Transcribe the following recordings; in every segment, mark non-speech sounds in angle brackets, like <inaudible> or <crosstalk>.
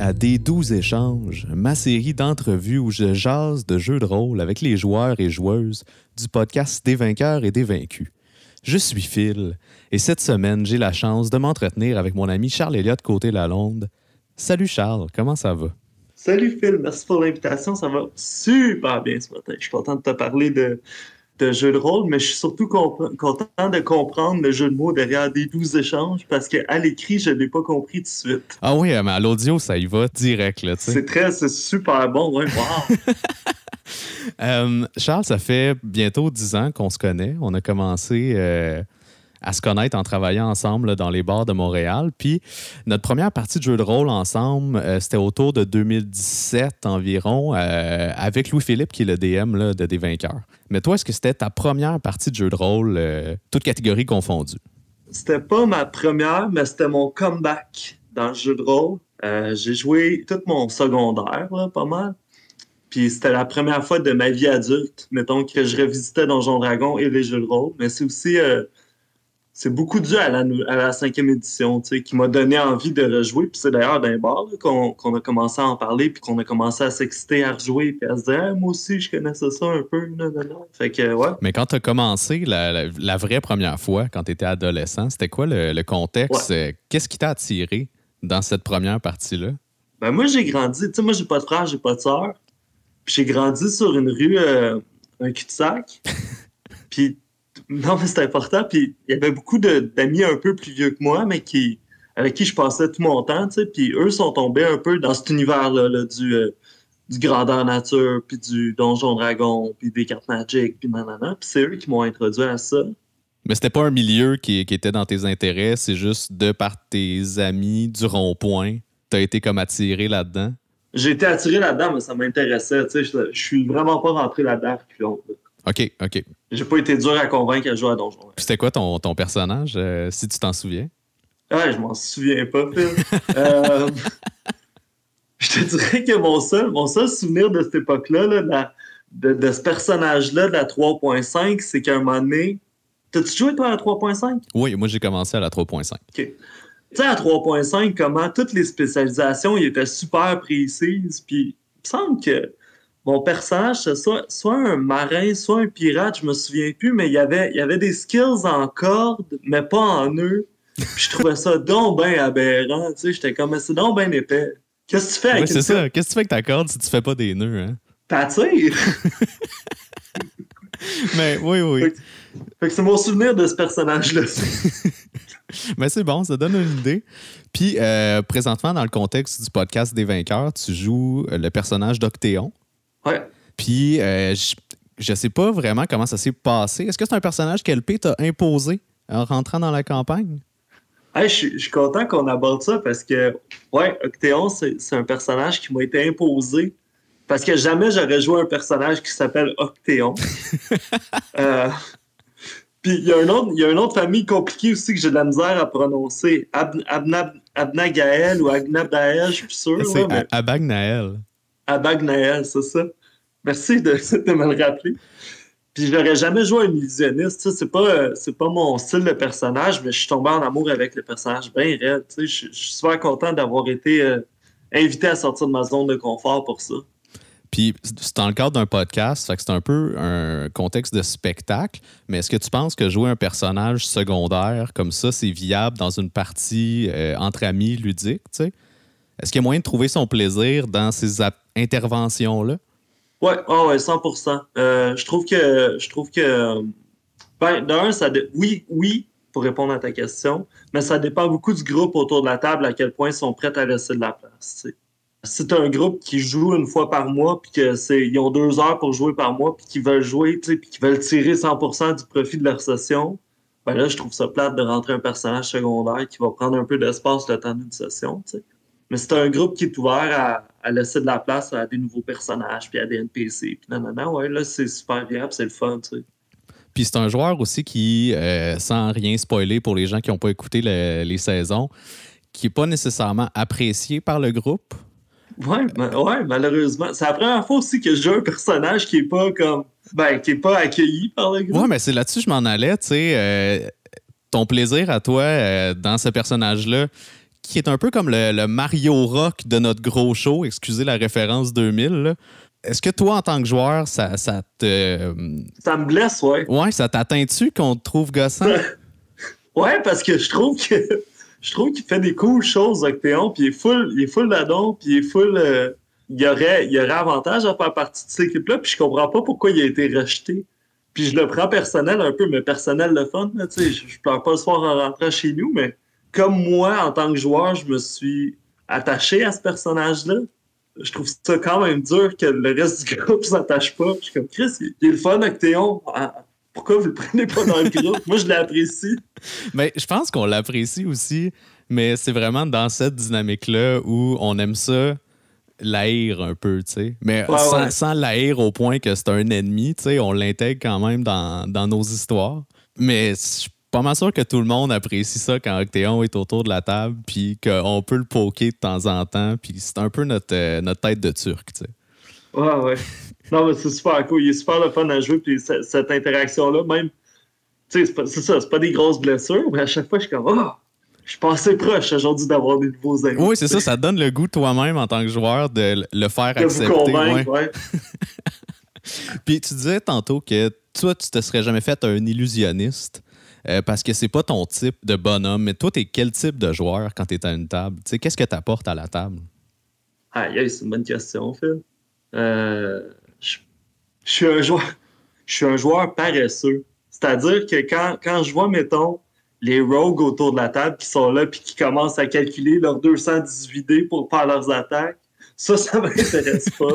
À Des Douze Échanges, ma série d'entrevues où je jase de jeux de rôle avec les joueurs et joueuses du podcast Des vainqueurs et des vaincus. Je suis Phil et cette semaine, j'ai la chance de m'entretenir avec mon ami Charles Elliott Côté-Lalonde. Salut Charles, comment ça va? Salut Phil, merci pour l'invitation, ça va super bien ce matin. Je suis content de te parler de, de jeu de rôle, mais je suis surtout content de comprendre le jeu de mots derrière des douze échanges parce qu'à l'écrit, je ne l'ai pas compris tout de suite. Ah oui, mais à l'audio, ça y va direct. Là, c'est très, c'est super bon, ouais, wow. <laughs> Euh, Charles, ça fait bientôt dix ans qu'on se connaît. On a commencé euh, à se connaître en travaillant ensemble dans les bars de Montréal. Puis notre première partie de jeu de rôle ensemble, euh, c'était autour de 2017 environ, euh, avec Louis-Philippe qui est le DM de Des Vainqueurs. Mais toi, est-ce que c'était ta première partie de jeu de rôle, euh, toute catégorie confondue? C'était pas ma première, mais c'était mon comeback dans le jeu de rôle. J'ai joué tout mon secondaire, pas mal. Puis c'était la première fois de ma vie adulte, mettons, que je revisitais Donjon Dragon et les jeux de rôle. Mais c'est aussi c'est beaucoup dû à la, cinquième édition, tu sais, qui m'a donné envie de rejouer. Puis c'est d'ailleurs d'un bar qu'on a commencé à en parler, puis qu'on a commencé à s'exciter à rejouer, puis à se dire moi aussi, je connaissais ça un peu. Fait que, ouais. Mais quand tu as commencé la, vraie première fois, quand tu étais adolescent, c'était quoi le, contexte? Qu'est-ce qui t'a attiré dans cette première partie-là? Ben moi, j'ai grandi, tu sais, moi, j'ai pas de frère, j'ai pas de sœur. Puis j'ai grandi sur une rue, euh, un cul-de-sac. <laughs> puis non, mais c'est important. Puis il y avait beaucoup d'amis un peu plus vieux que moi, mais qui avec qui je passais tout mon temps, tu sais. Puis eux sont tombés un peu dans cet univers-là du, euh, du grandeur nature, puis du donjon dragon, puis des cartes magiques, puis nanana. Puis c'est eux qui m'ont introduit à ça. Mais c'était pas un milieu qui, qui, était dans tes intérêts, c'est juste de par tes amis du rond-point, t'as été comme attiré là-dedans? J'ai été attiré là-dedans, mais ça m'intéressait. Je suis vraiment pas rentré là-dedans OK, OK. J'ai pas été dur à convaincre à jouer à Donjon. C'était quoi ton, ton personnage, euh, si tu t'en souviens? Ouais, je m'en souviens pas, Phil. Euh, <laughs> je te dirais que mon seul, mon seul souvenir de cette époque-là, de, de, ce personnage-là de la 3.5, c'est qu'à un moment donné. T'as-tu joué, toi, à la 3.5? Oui, moi, j'ai commencé à la 3.5. OK. Tu sais, à 3.5, comment toutes les spécialisations ils étaient super précises, puis il me semble que mon personnage, c'est soit, soit un marin, soit un pirate, je me souviens plus, mais il y avait, il y avait des skills en corde, mais pas en nœud. Puis je trouvais ça donc bien aberrant, tu sais, j'étais comme, c'est donc bien épais. Qu'est-ce que tu fais avec Oui, c'est ça. Qu'est-ce que tu fais avec ta corde si tu fais pas des nœuds, hein? T'attires! <laughs> mais oui, oui. Fait que, c'est mon souvenir de ce personnage-là. <laughs> mais c'est bon, ça donne une idée. Puis, euh, présentement, dans le contexte du podcast des vainqueurs, tu joues le personnage d'Octéon. Puis, euh, je, ne sais pas vraiment comment ça s'est passé. Est-ce que c'est un personnage qu'LP t'a imposé en rentrant dans la campagne? je, suis content qu'on aborde ça parce que, ouais, Octéon, c'est un personnage qui m'a été imposé. Parce que jamais j'aurais joué un personnage qui s'appelle Octéon. <laughs> Euh, puis il y, a une autre famille compliquée aussi que j'ai de la misère à prononcer. Abnagael ou Agnabdael, je suis plus sûr. C'est Abagnael. Abagnael, c'est ça. Merci <laughs> de, me le rappeler. Puis je n'aurais jamais joué un illusionniste. C'est pas, c'est pas mon style de personnage, mais je suis tombé en amour avec le personnage bien raide. Je, je suis super content d'avoir été euh, invité à sortir de ma zone de confort pour ça. Puis c'est dans le cadre d'un podcast, c'est un peu un contexte de spectacle, mais est-ce que tu penses que jouer un personnage secondaire comme ça, c'est viable dans une partie euh, entre amis ludique? Est-ce qu'il y a moyen de trouver son plaisir dans ces interventions-là? Ouais, oh ouais, 100%. Euh, je trouve que, je trouve que, ben, d'un, ça, oui, oui, pour répondre à ta question, mais ça dépend beaucoup du groupe autour de la table à quel point ils sont prêts à laisser de la place. C'est un groupe qui joue une fois par mois, puis que c'est, ils ont deux heures pour jouer par mois, puis qu'ils veulent jouer, puis qu'ils veulent tirer 100% du profit de leur session. Ben là, je trouve ça plate de rentrer un personnage secondaire qui va prendre un peu d'espace le temps d'une session. sais. Mais c'est un groupe qui est ouvert à, laisser de la place à des nouveaux personnages, puis à des NPC. Puis non, non, non, ouais, là, c'est super viable, c'est le fun, tu sais. Puis c'est un joueur aussi qui, euh, sans rien spoiler pour les gens qui n'ont pas écouté les saisons, qui n'est pas nécessairement apprécié par le groupe. Ouais, ouais malheureusement. C'est la première fois aussi que joue un personnage qui est pas comme. Ben, qui est pas accueilli par le groupe. Ouais, mais c'est là-dessus que je m'en allais, tu sais. Euh, ton plaisir à toi euh, dans ce personnage-là, qui est un peu comme le, Mario Rock de notre gros show, excusez la référence 2000. Est-ce que toi, en tant que joueur, ça, ça te. Ça me blesse, ouais. Ouais, ça t'atteint-tu qu'on te trouve gossant? <laughs> ouais, parce que je trouve que. <laughs> Je trouve qu'il fait des cool choses, Octéon, puis il est full, il est full d'adon, puis il est full. Euh, il, y aurait, il aurait avantage à faire partie de cette équipe-là, puis je comprends pas pourquoi il a été rejeté. Puis je le prends personnel un peu, mais personnel le fun. Là, je, je pleure pas le soir en rentrant chez nous, mais comme moi, en tant que joueur, je me suis attaché à ce personnage-là je trouve ça quand même dur que le reste du groupe s'attache pas. Je suis comme Chris, il est le fun avec Théon. Ah, pourquoi vous le prenez pas dans le groupe? Moi, je l'apprécie. <laughs> Mais je pense qu'on l'apprécie aussi, mais c'est vraiment dans cette dynamique-là où on aime ça l'haïr un peu, tu sais. Mais sans, sans l'haïr au point que c'est un ennemi, tu sais, on l'intègre quand même dans, dans nos histoires. Mais je pas mal sûr que tout le monde apprécie ça quand Octéon est autour de la table, puis qu'on peut le poker de temps en temps, puis c'est un peu notre, euh, notre tête de turc, tu sais. Ouais, ouais. Non, mais c'est super cool. Il est super le fun à jouer, puis cette interaction-là, même, tu sais, c'est ça, c'est pas des grosses blessures, mais à chaque fois, je suis comme, oh, je suis passé proche aujourd'hui d'avoir des nouveaux amis. Oui, c'est ça, ça donne le goût toi-même en tant que joueur de le faire de accepter. Vous convaincre, ouais. <laughs> puis tu disais tantôt que toi, tu te serais jamais fait un illusionniste. Euh, parce que c'est pas ton type de bonhomme. Mais toi, t'es quel type de joueur quand t'es à une table? Qu'est-ce que tu apportes à la table? Aïe, c'est une bonne question, Phil. Euh, je, suis un joueur. Je suis un joueur paresseux. C'est-à-dire que quand, quand je vois, mettons, les rogues autour de la table qui sont là puis qui commencent à calculer leurs 218 dés pour faire leurs attaques, ça, ça <laughs> m'intéresse pas.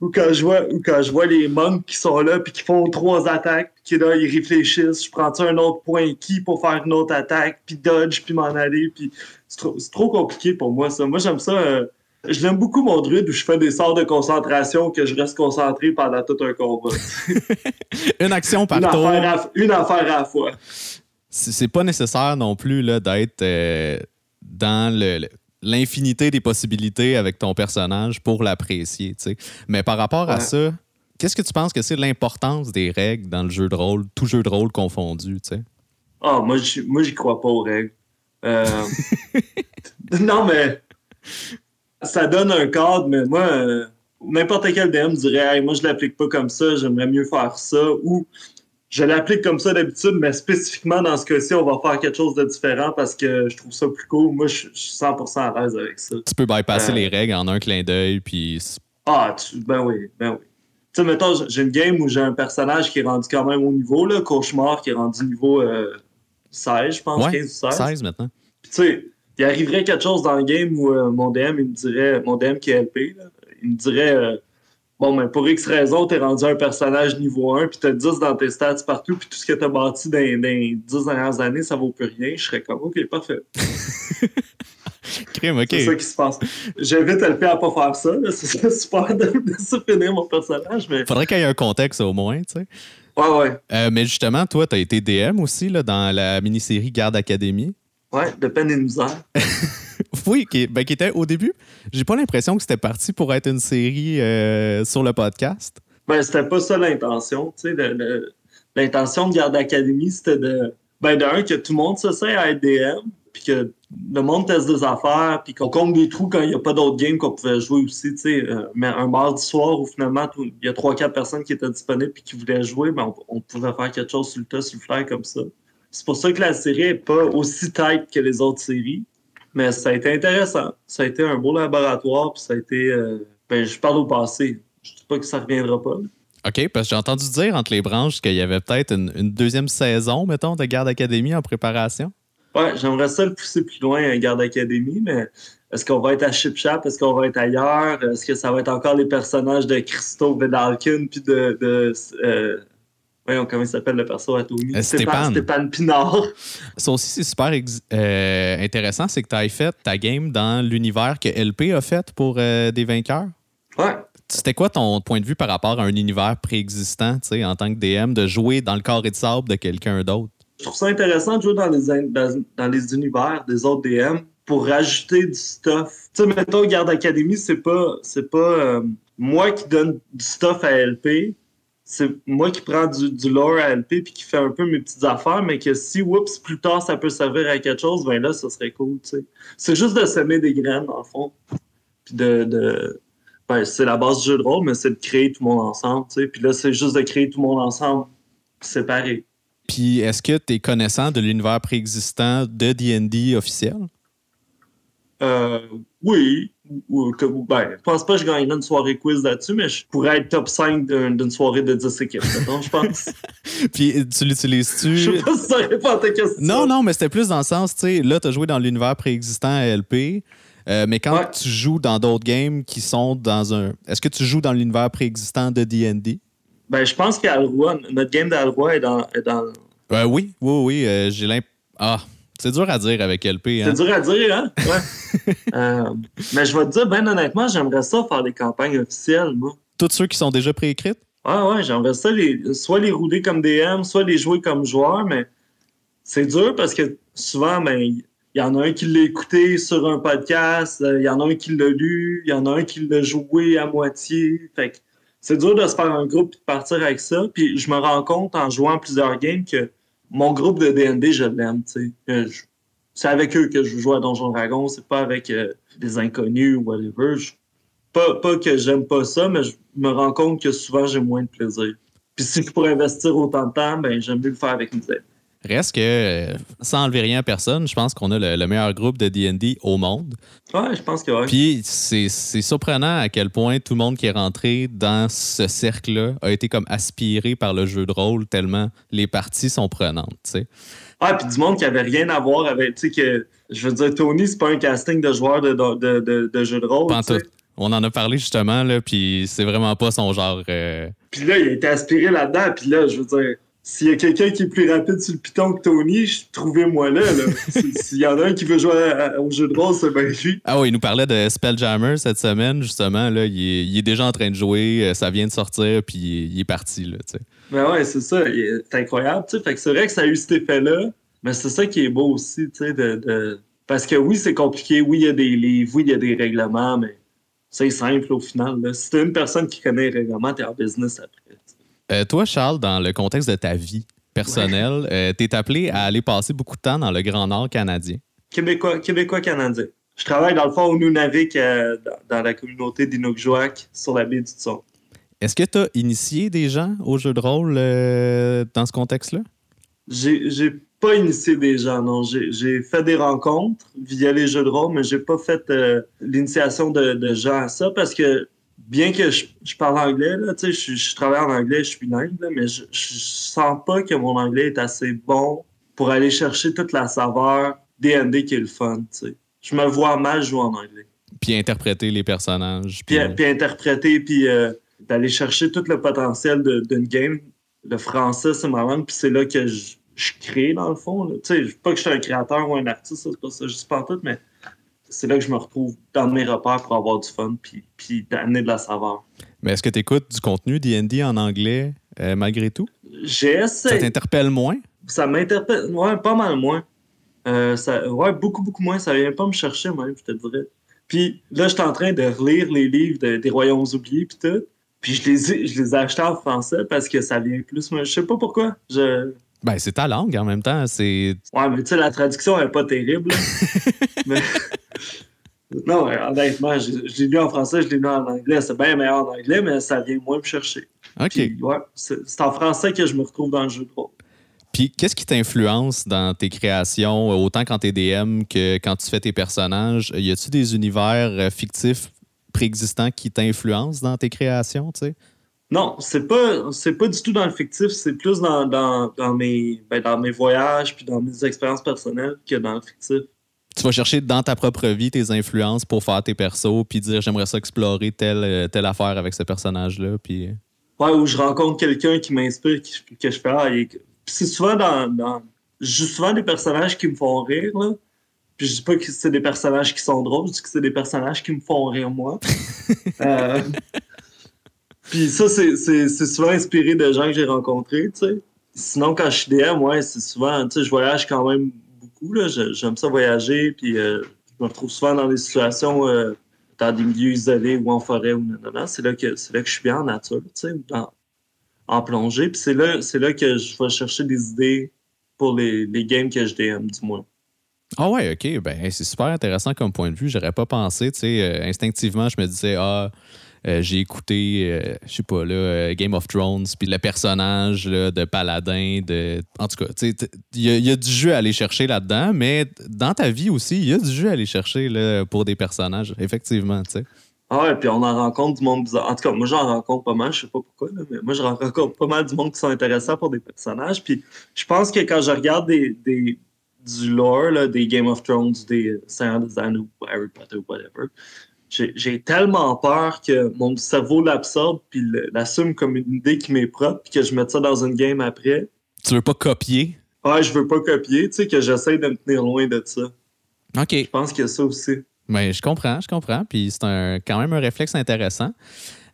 ou, quand je vois, ou quand je vois les monks qui sont là puis qui font trois attaques, puis qui là, ils réfléchissent, je prends un autre point qui pour faire une autre attaque, puis dodge, puis m'en aller, puis c'est trop, compliqué pour moi, ça. Moi, j'aime ça. Euh, je l'aime beaucoup, mon druide, où je fais des sorts de concentration que je reste concentré pendant tout un combat. <laughs> une action par une tour. Affaire une affaire à la fois. C'est pas nécessaire non plus d'être euh, dans le, l'infinité des possibilités avec ton personnage pour l'apprécier. Mais par rapport à ça, qu'est-ce que tu penses que c'est l'importance des règles dans le jeu de rôle, tout jeu de rôle confondu? Ah, moi, j'y crois pas aux règles. Euh, <laughs> non, mais ça donne un cadre, mais moi, euh, n'importe quel DM dirait moi, je l'applique pas comme ça, j'aimerais mieux faire ça. Ou je l'applique comme ça d'habitude, mais spécifiquement dans ce cas-ci, on va faire quelque chose de différent parce que je trouve ça plus cool. Moi, je, suis 100% à l'aise avec ça. Tu peux bypasser euh, les règles en un clin d'œil, puis... Ah, ben oui, ben oui. Tu sais, mettons, j'ai une game où j'ai un personnage qui est rendu quand même au niveau, là, Cauchemar, qui est rendu niveau 16, euh, je pense, 15 ou 16. 16 maintenant. Puis tu sais, il arriverait quelque chose dans le game où euh, mon DM, il me dirait, mon DM qui est LP, là, il me dirait bon, mais pour X raison, t'es rendu un personnage niveau 1, puis t'as 10 dans tes stats partout, puis tout ce que t'as bâti dans, les 10 dernières années, ça vaut plus rien. Je serais comme, OK, parfait. <laughs> Crime, OK. C'est ça qui se passe. J'invite LP à pas faire ça. <laughs> C'est super de, de finir mon personnage, mais... Faudrait qu'il y ait un contexte au moins, tu sais. Ouais, ouais. Euh, mais justement, toi, t'as été DM aussi là, dans la mini-série Garde Academy. Ouais, de peine et de misère. <laughs> oui, ben, qui, était au début. J'ai pas l'impression que c'était parti pour être une série euh, sur le podcast. Ben, c'était pas ça l'intention. L'intention de Garde Academy, c'était de. Ben, d'un, que tout le monde se sait à être DM, puis que le monde teste des affaires, puis qu'on compte des trous quand il n'y a pas d'autres games qu'on pouvait jouer aussi. Euh, mais un mardi soir où finalement, il y a trois, quatre personnes qui étaient disponibles et qui voulaient jouer, ben, on, pouvait faire quelque chose sur le tas, sur le flair comme ça. C'est pour ça que la série n'est pas aussi tight que les autres séries. Mais ça a été intéressant. Ça a été un beau laboratoire, puis ça a été. Euh, ben, je parle au passé. Je ne dis pas que ça ne reviendra pas. OK, parce que j'ai entendu dire entre les branches qu'il y avait peut-être une, deuxième saison, mettons, de Garde Académie en préparation. Ouais, j'aimerais ça le pousser plus loin à Garde Académie, mais est-ce qu'on va être à Ship Est-ce qu'on va être ailleurs? Est-ce que ça va être encore les personnages de Christophe Vedalkin puis de, euh, Voyons comment il s'appelle le perso à Tony. Euh, Stéphane. Stéphane Pinard. Ça aussi, c'est super euh, intéressant, c'est que tu as fait ta game dans l'univers que LP a fait pour euh, des vainqueurs. Ouais. C'était quoi ton point de vue par rapport à un univers préexistant, tu sais, en tant que DM, de jouer dans le corps et de sable de quelqu'un d'autre? Je trouve ça intéressant de jouer dans les, dans, les univers des autres DM pour rajouter du stuff. Tu sais, mettons, Garde Academy, c'est pas, c'est pas moi qui donne du stuff à LP, c'est moi qui prends du, du lore à LP puis qui fait un peu mes petites affaires, mais que si, oups, plus tard, ça peut servir à quelque chose, ben là, ça serait cool, tu sais. C'est juste de semer des graines, dans le fond. Puis de... de ben, c'est la base du jeu de rôle, mais c'est de créer tout le monde ensemble, tu sais. Puis là, c'est juste de créer tout le monde ensemble, séparé. Puis est-ce que tu es connaissant de l'univers préexistant de D&D officiel? Euh, oui, ou que, ben, je pense pas que je gagnerais une soirée quiz là-dessus, mais je pourrais être top 5 d'une soirée de 10 équipes, je pense. <laughs> Puis tu l'utilises-tu? Je sais pas si ça répond à ta question. Non, non, mais c'était plus dans le sens, tu sais, là, tu as joué dans l'univers préexistant à LP, euh, mais quand Ouais. tu joues dans d'autres games qui sont dans un. Est-ce que tu joues dans l'univers préexistant de DD? Ben, je pense qu'Alroy, notre game d'Alroy est dans, est dans. Euh, oui, oui, oui. euh, J'ai l'imp. Ah, c'est dur à dire avec LP. Hein? C'est dur à dire, hein? Ouais. <laughs> Euh, mais je vais te dire, ben honnêtement, j'aimerais ça faire des campagnes officielles, moi. Tous ceux qui sont déjà préécrites? Ah ouais, j'aimerais ça les, soit les rouler comme DM, soit les jouer comme joueur, mais c'est dur parce que souvent, ben, il y en a un qui l'a écouté sur un podcast, euh, il y en a un qui l'a lu, il y en a un qui l'a joué à moitié. Fait que c'est dur de se faire un groupe et de partir avec ça. Puis je me rends compte en jouant plusieurs games que mon groupe de D&D, je l'aime, tu sais. Je- C'est avec eux que je joue à Donjon Dragon, c'est pas avec euh, des inconnus ou whatever. Pas, pas que j'aime pas ça, mais je me rends compte que souvent j'ai moins de plaisir. Puis si je pourrais investir autant de temps, ben j'aime mieux le faire avec mes amis. Reste que, euh, sans enlever rien à personne, je pense qu'on a le, le meilleur groupe de DD au monde. Ouais, je pense que ouais. Puis c'est surprenant à quel point tout le monde qui est rentré dans ce cercle-là a été comme aspiré par le jeu de rôle tellement les parties sont prenantes, tu sais. Ah, puis du monde qui avait rien à voir avec, tu sais, que, je veux dire, Tony, c'est pas un casting de joueurs de, de, de, de jeux de rôle. On en a parlé justement, là, puis c'est vraiment pas son genre. euh, Puis là, il a été aspiré là-dedans, puis là, je veux dire, s'il y a quelqu'un qui est plus rapide sur le piton que Tony, je- trouvez-moi là. là. <laughs> Si- S'il y en a un qui veut jouer à- à- au jeu de rôle, c'est bien lui. Ah oui, il nous parlait de Spelljammer cette semaine, justement. Là, il, est, il est déjà en train de jouer, euh, ça vient de sortir, puis il est, il est parti. Là. Mais ouais, c'est ça. C'est incroyable. Fait que c'est vrai que ça a eu cet effet-là, mais c'est ça qui est beau aussi, tu sais, de, de- Parce que oui, c'est compliqué. Oui, il y a des livres. Oui, il y a des règlements, mais c'est simple au final. Là. Si t'es une personne qui connaît les règlements, t'es en business après. Tu. Euh, toi, Charles, dans le contexte de ta vie personnelle, euh, t'es appelé à aller passer beaucoup de temps dans le Grand Nord canadien. Québécois, Québécois canadien. Je travaille dans le fond au Nunavik, euh, dans, la communauté d'Inukjuak, sur la baie du Tson. Est-ce que tu as initié des gens au jeu de rôle euh, dans ce contexte-là? J'ai pas initié des gens, non. J'ai fait des rencontres via les jeux de rôle, mais j'ai pas fait euh, l'initiation de, de gens à ça parce que bien que je, je parle anglais, là, je, je travaille en anglais, je suis bilingue, là, mais je, je sens pas que mon anglais est assez bon pour aller chercher toute la saveur D&D qui est le fun. Je me vois mal jouer en anglais. Puis interpréter les personnages. Puis, Puis, puis interpréter, puis euh, d'aller chercher tout le potentiel d'une game. Le français, c'est ma langue, puis c'est là que je, je crée, dans le fond. là. Pas que je suis un créateur ou un artiste, c'est pas ça, je suis pas en tout, mais c'est là que je me retrouve dans mes repères pour avoir du fun, puis, puis d'amener de la saveur. Mais est-ce que tu écoutes du contenu D&D en anglais euh, malgré tout? J'ai Ça t'interpelle moins? Ça m'interpelle, ouais, pas mal moins. Euh, ça, ouais, beaucoup, beaucoup moins. Ça vient pas me chercher, même, je te dirais. Puis là, je suis en train de relire les livres de- des Royaumes oubliés, puis tout. Puis je les, ai, je les ai achetés en français parce que ça vient plus. Moi, je sais pas pourquoi. Je... Ben, c'est ta langue en même temps. C'est. Ouais, mais tu sais, la traduction elle est pas terrible. <laughs> Mais- Non, honnêtement, je, je l'ai lu en français, je l'ai lu en anglais. C'est bien meilleur en anglais, mais ça vient moins me chercher. OK. Ouais, c'est en français que je me retrouve dans le jeu de rôle. Puis qu'est-ce qui t'influence dans tes créations, euh, autant quand t'es DM que quand tu fais tes personnages? Y a-tu des univers euh, fictifs préexistants qui t'influencent dans tes créations, tu sais? Non, c'est pas c'est pas du tout dans le fictif, c'est plus dans, dans, dans mes ben, dans mes voyages puis dans mes expériences personnelles que dans le fictif. Tu vas chercher dans ta propre vie tes influences pour faire tes persos, puis dire j'aimerais ça explorer telle, euh, telle affaire avec ce personnage-là, puis... euh, Ouais, où je rencontre quelqu'un qui m'inspire, qui- que je fais ah, c'est souvent dans, joue souvent des personnages qui me font rire là. Puis je dis pas que c'est des personnages qui sont drôles, je dis que c'est des personnages qui me font rire moi. <laughs> Euh, Puis ça c'est souvent inspiré de gens que j'ai rencontrés, tu sais. Sinon quand je suis DM, ouais, c'est souvent, tu sais, je voyage quand même beaucoup j'aime ça voyager puis euh, je me retrouve souvent dans des situations euh, dans des milieux isolés ou en forêt ou non. C'est là que c'est là que je suis bien en nature, tu sais. dans- en plongée. Puis c'est là, c'est là que je vais chercher des idées pour les, les games que je DM, du moins. Ah ouais, ok. Ben, c'est super intéressant comme point de vue. J'aurais pas pensé, tu sais, euh, instinctivement, je me disais, ah, euh, j'ai écouté, euh, je sais pas, là, Game of Thrones, puis le personnage de Paladin, de... en tout cas, il y, a du jeu à aller chercher là-dedans, mais dans ta vie aussi, il y a du jeu à aller chercher là, pour des personnages, effectivement, tu sais. Ah ouais, puis on en rencontre du monde bizarre. En tout cas, moi, j'en rencontre pas mal, je sais pas pourquoi, mais moi, je rencontre pas mal du monde qui sont intéressants pour des personnages. Puis je pense que quand je regarde des, des du lore, des Game of Thrones, des Seigneur des Anneaux, Harry Potter, whatever, j'ai tellement peur que mon cerveau l'absorbe puis l'assume comme une idée qui m'est propre puis que je mette ça dans une game après. Tu veux pas copier? Ouais, je veux pas copier, tu sais, que j'essaie de me tenir loin de ça. OK. Je pense qu'il y a ça aussi. Mais je comprends, je comprends. Puis c'est quand même un réflexe intéressant.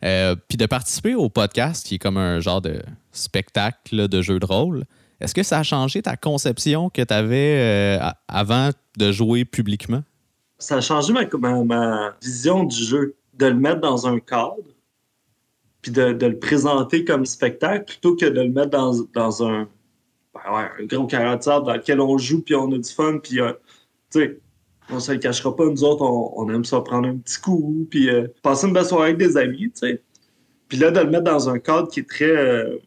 Euh, puis de participer au podcast, qui est comme un genre de spectacle de jeu de rôle, est-ce que ça a changé ta conception que tu avais euh, avant de jouer publiquement? Ça a changé ma, vision du jeu, de le mettre dans un cadre, puis de, le présenter comme spectacle, plutôt que de le mettre dans, un, ben gros caractère dans lequel on joue, puis on a du fun, puis euh, tu sais, on se le cachera pas, nous autres, on, aime ça prendre un petit coup, puis euh, passer une belle soirée avec des amis, tu sais. Puis là, de le mettre dans un cadre qui est très. Euh,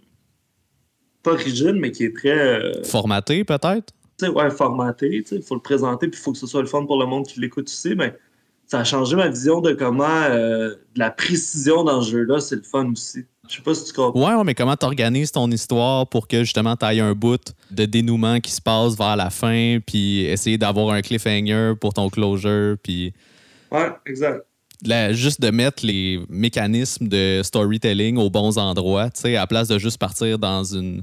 pas rigide, mais qui est très. Euh, formaté, peut-être? Ouais, formaté, tu sais. Il faut le présenter, puis il faut que ce soit le fun pour le monde qui l'écoute aussi, mais ça a changé ma vision de comment. de la précision dans ce jeu-là, c'est le fun aussi. Je sais pas si tu comprends. Ouais, ouais mais comment tu organises ton histoire pour que justement tu aies un bout de dénouement qui se passe vers la fin, puis essayer d'avoir un cliffhanger pour ton closure, puis. Ouais, exact. juste de mettre les mécanismes de storytelling aux bons endroits, tu sais, à place de juste partir dans une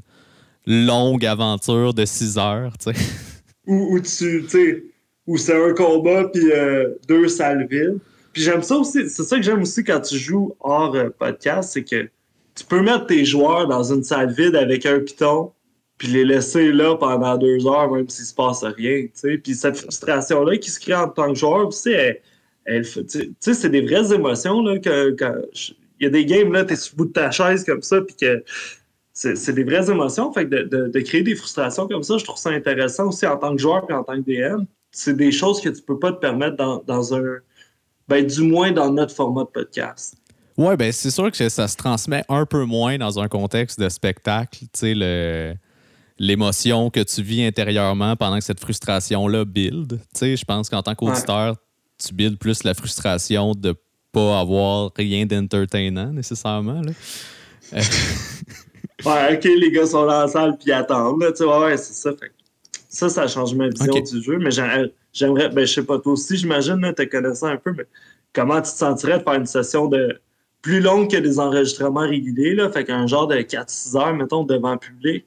longue aventure de 6 heures, tu sais. <laughs> Où, tu, sais, où c'est un combat puis euh, deux salles vides. Puis j'aime ça aussi, c'est ça que j'aime aussi quand tu joues hors euh, podcast, c'est que tu peux mettre tes joueurs dans une salle vide avec un piton, puis les laisser là pendant deux heures, même s'il se passe rien. sais. Puis cette frustration-là qui se crée en tant que joueur, tu sais, elle, tu sais, c'est des vraies émotions. Là, que, il y a des games, là, tu es sur le bout de ta chaise comme ça, puis que c'est des vraies émotions. Fait que de, de, créer des frustrations comme ça, je trouve ça intéressant aussi en tant que joueur et en tant que DM. C'est des choses que tu peux pas te permettre dans, dans un. Ben, du moins dans notre format de podcast. Oui, ben c'est sûr que ça se transmet un peu moins dans un contexte de spectacle. Tu sais, le, l'émotion que tu vis intérieurement pendant que cette frustration-là build. Tu sais, je pense qu'en tant qu'auditeur, tu builds plus la frustration de pas avoir rien d'entertainant nécessairement. Là. <laughs> Euh. ouais, ok, les gars sont dans la salle puis attendent. tu sais, ouais, c'est ça. ça, ça change ma vision du jeu. Mais j'aimerais, ben, je sais pas, toi aussi, j'imagine, te connaissant un peu, mais comment tu te sentirais de faire une session de plus longue que des enregistrements réguliers. Là, fait qu'un genre de 4-6 heures, mettons, devant le public,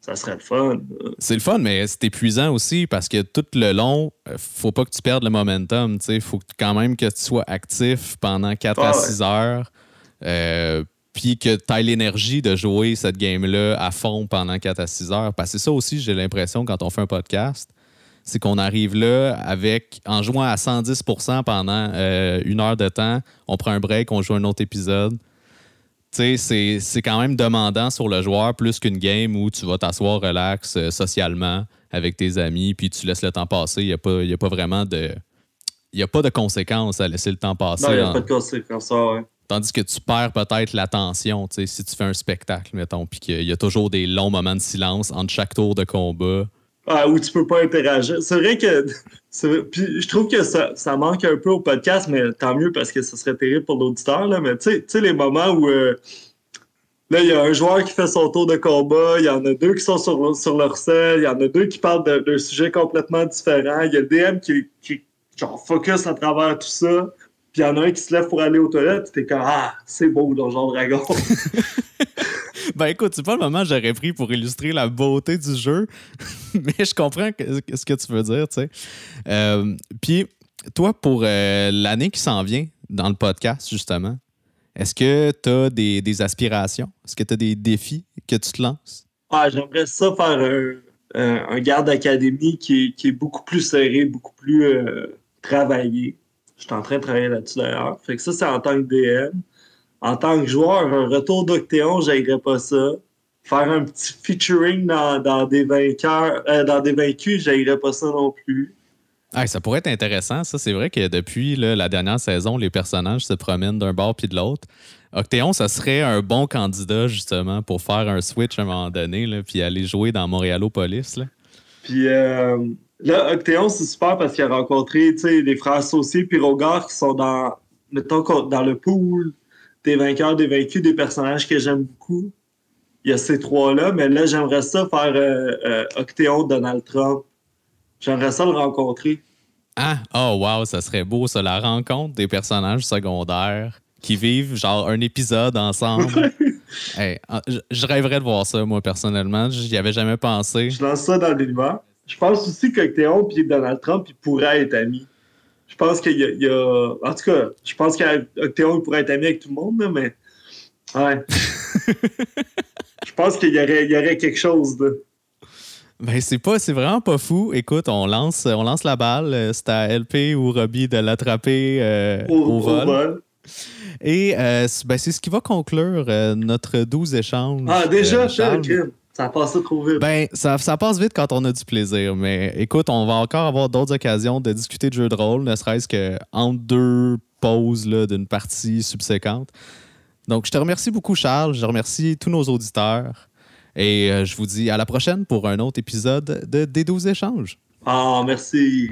ça serait le fun. C'est le fun, mais c'est épuisant aussi parce que tout le long, euh, faut pas que tu perdes le momentum. Il faut quand même que tu sois actif pendant 4 à 6 heures. Euh, puis que tu aies l'énergie de jouer cette game-là à fond pendant 4 à 6 heures. Parce que c'est ça aussi, j'ai l'impression, quand on fait un podcast, c'est qu'on arrive là avec, en jouant à 110% pendant euh, une heure de temps, on prend un break, on joue un autre épisode. Tu sais, c'est quand même demandant sur le joueur plus qu'une game où tu vas t'asseoir relax euh, socialement avec tes amis, puis tu laisses le temps passer. Il n'y a, pas, a pas vraiment de. Il a pas de conséquences à laisser le temps passer. Non, il n'y a pas de conséquences, ouais. Tandis que tu perds peut-être l'attention, tu sais, si tu fais un spectacle, mettons, puis qu'il y a toujours des longs moments de silence entre chaque tour de combat. Ah, où tu peux pas interagir. C'est vrai que. <laughs> Puis je trouve que ça, ça, manque un peu au podcast, mais tant mieux parce que ce serait terrible pour l'auditeur. Mais tu sais, les moments où. Euh, là, il y a un joueur qui fait son tour de combat, il y en a deux qui sont sur, sur leur selle, il y en a deux qui parlent d'un sujet complètement différent. Il y a le DM qui, qui genre, focus à travers tout ça. Puis il y en a un qui se lève pour aller aux toilettes, t'es comme Ah, c'est beau, Donjon Dragon. <laughs> ben écoute, c'est pas le moment que j'aurais pris pour illustrer la beauté du jeu, <laughs> mais je comprends ce que tu veux dire, tu sais. Euh, puis, toi, pour euh, l'année qui s'en vient dans le podcast, justement, est-ce que tu as des, aspirations? Est-ce que tu as des défis que tu te lances? Ah, j'aimerais ça faire un, garde académie qui, qui, est beaucoup plus serré, beaucoup plus euh, travaillé. Je suis en train de travailler là-dessus d'ailleurs. Fait que ça, c'est en tant que DM. en tant que joueur, un retour d'Octéon, j'aimerais pas ça. Faire un petit featuring dans, des vainqueurs, euh, dans des vaincus, j'aimerais pas ça non plus. Ah, ça pourrait être intéressant, ça. C'est vrai que depuis la dernière saison, les personnages se promènent d'un bord puis de l'autre. Octéon, ça serait un bon candidat, justement, pour faire un switch à un moment donné, là, puis aller jouer dans Montréalopolis. Là. Puis euh, là, Octéon, c'est super parce qu'il a rencontré les frères associés puis Rogar qui sont dans, mettons, dans le pool des vainqueurs, des vaincus, des personnages que j'aime beaucoup. Il y a ces trois-là, mais là, j'aimerais ça faire euh, euh, Octéon, Donald Trump. J'aimerais ça le rencontrer. Ah, oh wow, ça serait beau, ça, la rencontre des personnages secondaires qui vivent genre un épisode ensemble. <laughs> Ah, je, rêverais de voir ça, moi, personnellement. J'y avais jamais pensé. Je lance ça dans l'univers. Je pense aussi qu'Octéon et Donald Trump ils pourraient être amis. Je pense qu'il y, a. En tout cas, je pense qu'Octéon pourrait être ami avec tout le monde, mais. Ouais. <laughs> je pense qu'il y aurait, y aurait quelque chose de. Ben, c'est pas, c'est vraiment pas fou. Écoute, on lance, on lance la balle. C'est à LP ou Robbie de l'attraper euh, au, vol. Et euh, ben, c'est ce qui va conclure euh, notre 12 échanges. Ah, déjà, ça passe trop vite. Ben, ça, ça, passe vite quand on a du plaisir. Mais écoute, on va encore avoir d'autres occasions de discuter de jeux de rôle, ne serait-ce qu'entre deux pauses d'une partie subséquente. Donc, je te remercie beaucoup, Charles. Je remercie tous nos auditeurs. Et euh, je vous dis à la prochaine pour un autre épisode de D12 Échanges. Ah, merci.